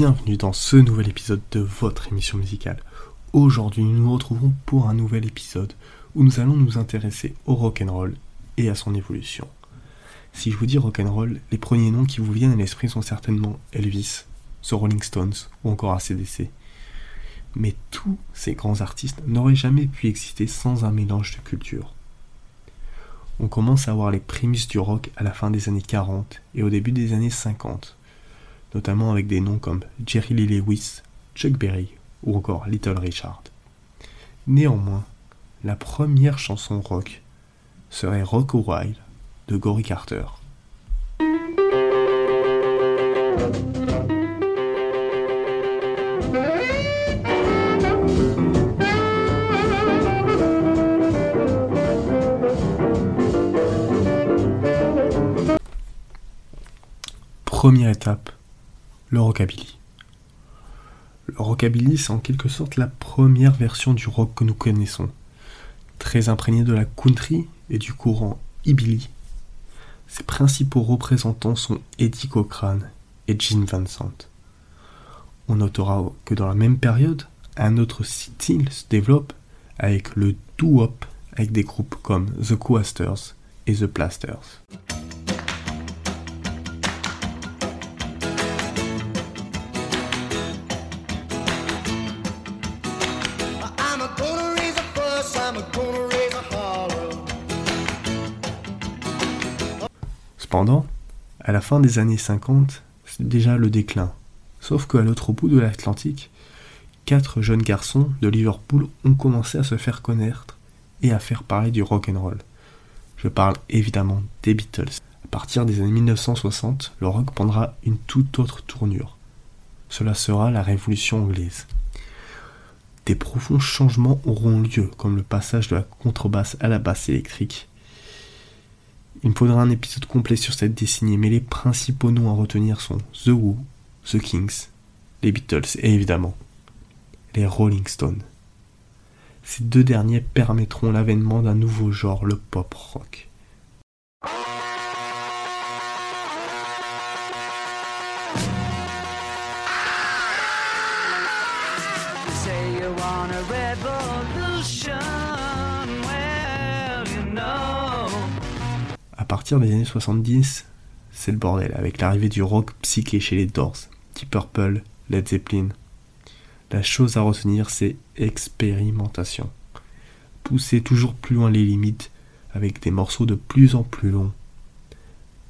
bienvenue dans ce nouvel épisode de votre émission musicale. Aujourd'hui, nous nous retrouvons pour un nouvel épisode où nous allons nous intéresser au rock'n'roll et à son évolution. Si je vous dis rock'n'roll, les premiers noms qui vous viennent à l'esprit sont certainement Elvis, The Rolling Stones ou encore ACDC. Mais tous ces grands artistes n'auraient jamais pu exister sans un mélange de cultures. On commence à voir les prémices du rock à la fin des années 40 et au début des années 50, notamment avec des noms comme Jerry Lee Lewis, Chuck Berry ou encore Little Richard. Néanmoins, la première chanson rock serait Rock Wild de Gory Carter. Première étape, le rockabilly. Le rockabilly, c'est en quelque sorte la première version du rock que nous connaissons, très imprégné de la country et du courant hillbilly. Ses principaux représentants sont Eddie Cochrane et Gene Vincent. On notera que dans la même période, un autre style se développe avec le doo-wop avec des groupes comme The Coasters et The Plasters. Cependant, à la fin des années 50, c'est déjà le déclin. Sauf qu'à l'autre bout de l'Atlantique, quatre jeunes garçons de Liverpool ont commencé à se faire connaître et à faire parler du rock and roll. Je parle évidemment des Beatles. À partir des années 1960, le rock prendra une toute autre tournure. Cela sera la révolution anglaise. Des profonds changements auront lieu, comme le passage de la contrebasse à la basse électrique, il me faudra un épisode complet sur cette décennie, mais les principaux noms à retenir sont The Who, The Kings, les Beatles et évidemment les Rolling Stones. Ces deux derniers permettront l'avènement d'un nouveau genre, le pop rock. Partir des années 70, c'est le bordel, avec l'arrivée du rock psyché chez les Doors, Deep Purple, Led Zeppelin. La chose à retenir, c'est expérimentation. Pousser toujours plus loin les limites, avec des morceaux de plus en plus longs,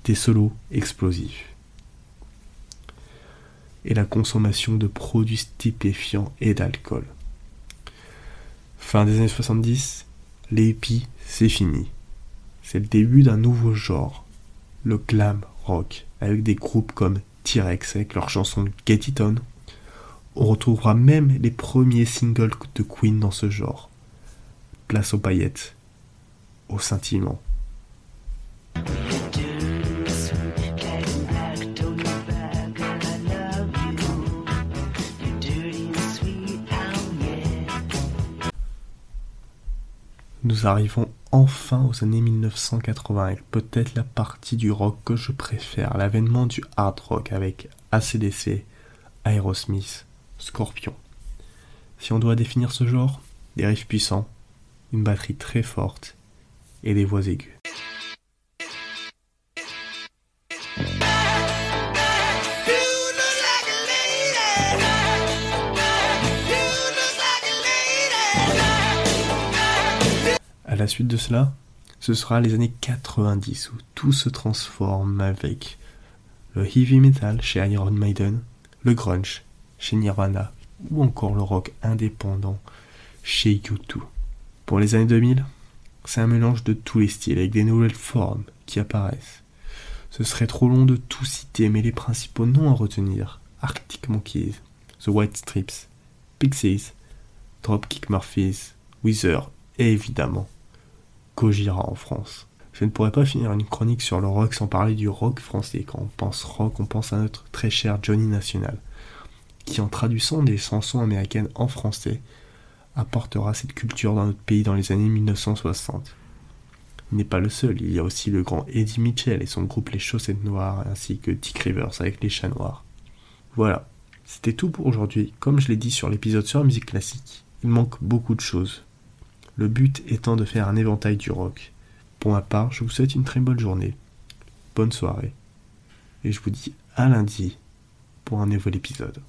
des solos explosifs. Et la consommation de produits stupéfiants et d'alcool. Fin des années 70, les hippies, c'est fini. C'est le début d'un nouveau genre, le glam rock, avec des groupes comme T-Rex avec leur chanson Get It On. On retrouvera même les premiers singles de Queen dans ce genre. Place aux paillettes, au scintillement. Nous arrivons enfin aux années 1980 avec peut-être la partie du rock que je préfère, l'avènement du hard rock avec ACDC, Aerosmith, Scorpion. Si on doit définir ce genre, des riffs puissants, une batterie très forte et des voix aiguës. La suite de cela, ce sera les années 90 où tout se transforme avec le heavy metal chez Iron Maiden, le grunge chez Nirvana ou encore le rock indépendant chez U2. Pour les années 2000, c'est un mélange de tous les styles avec des nouvelles formes qui apparaissent. Ce serait trop long de tout citer, mais les principaux noms à retenir Arctic Monkeys, The White Strips, Pixies, Dropkick Murphys, Weezer et évidemment Gojira en France. Je ne pourrais pas finir une chronique sur le rock sans parler du rock français. Quand on pense rock, on pense à notre très cher Johnny National, qui en traduisant des chansons américaines en français, apportera cette culture dans notre pays dans les années 1960. Il n'est pas le seul, il y a aussi le grand Eddie Mitchell et son groupe Les Chaussettes Noires, ainsi que Dick Rivers avec Les Chats Noirs. Voilà, C'était tout pour aujourd'hui. Comme je l'ai dit sur l'épisode sur la musique classique, il manque beaucoup de choses. Le but étant de faire un éventail du rock. Pour ma part, je vous souhaite une très bonne journée, bonne soirée, et je vous dis à lundi pour un nouvel épisode.